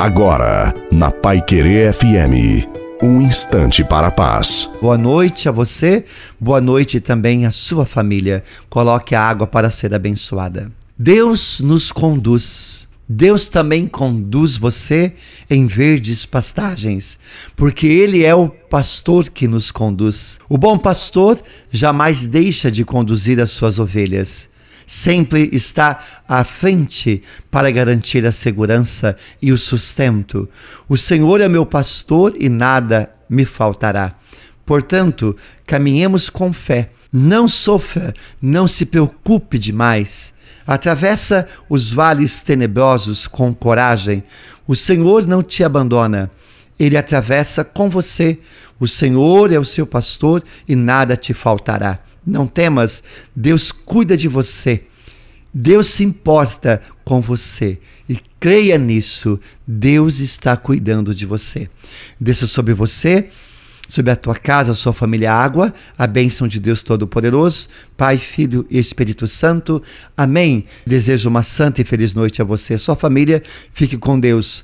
Agora, na Pai Querer FM, um instante para a paz. Boa noite a você, boa noite também à sua família. Coloque a água para ser abençoada. Deus nos conduz. Deus também conduz você em verdes pastagens, porque Ele é o pastor que nos conduz. O bom pastor jamais deixa de conduzir as suas ovelhas sempre está à frente para garantir a segurança e o sustento. O Senhor é meu pastor e nada me faltará. Portanto, caminhemos com fé. Não sofra, não se preocupe demais. Atravessa os vales tenebrosos com coragem. O Senhor não te abandona. Ele atravessa com você. O Senhor é o seu pastor e nada te faltará. Não temas, Deus cuida de você. Deus se importa com você e creia nisso. Deus está cuidando de você. Desça sobre você, sobre a tua casa, a sua família, água, a bênção de Deus Todo-Poderoso, Pai, Filho e Espírito Santo. Amém. Desejo uma santa e feliz noite a você e a sua família. Fique com Deus.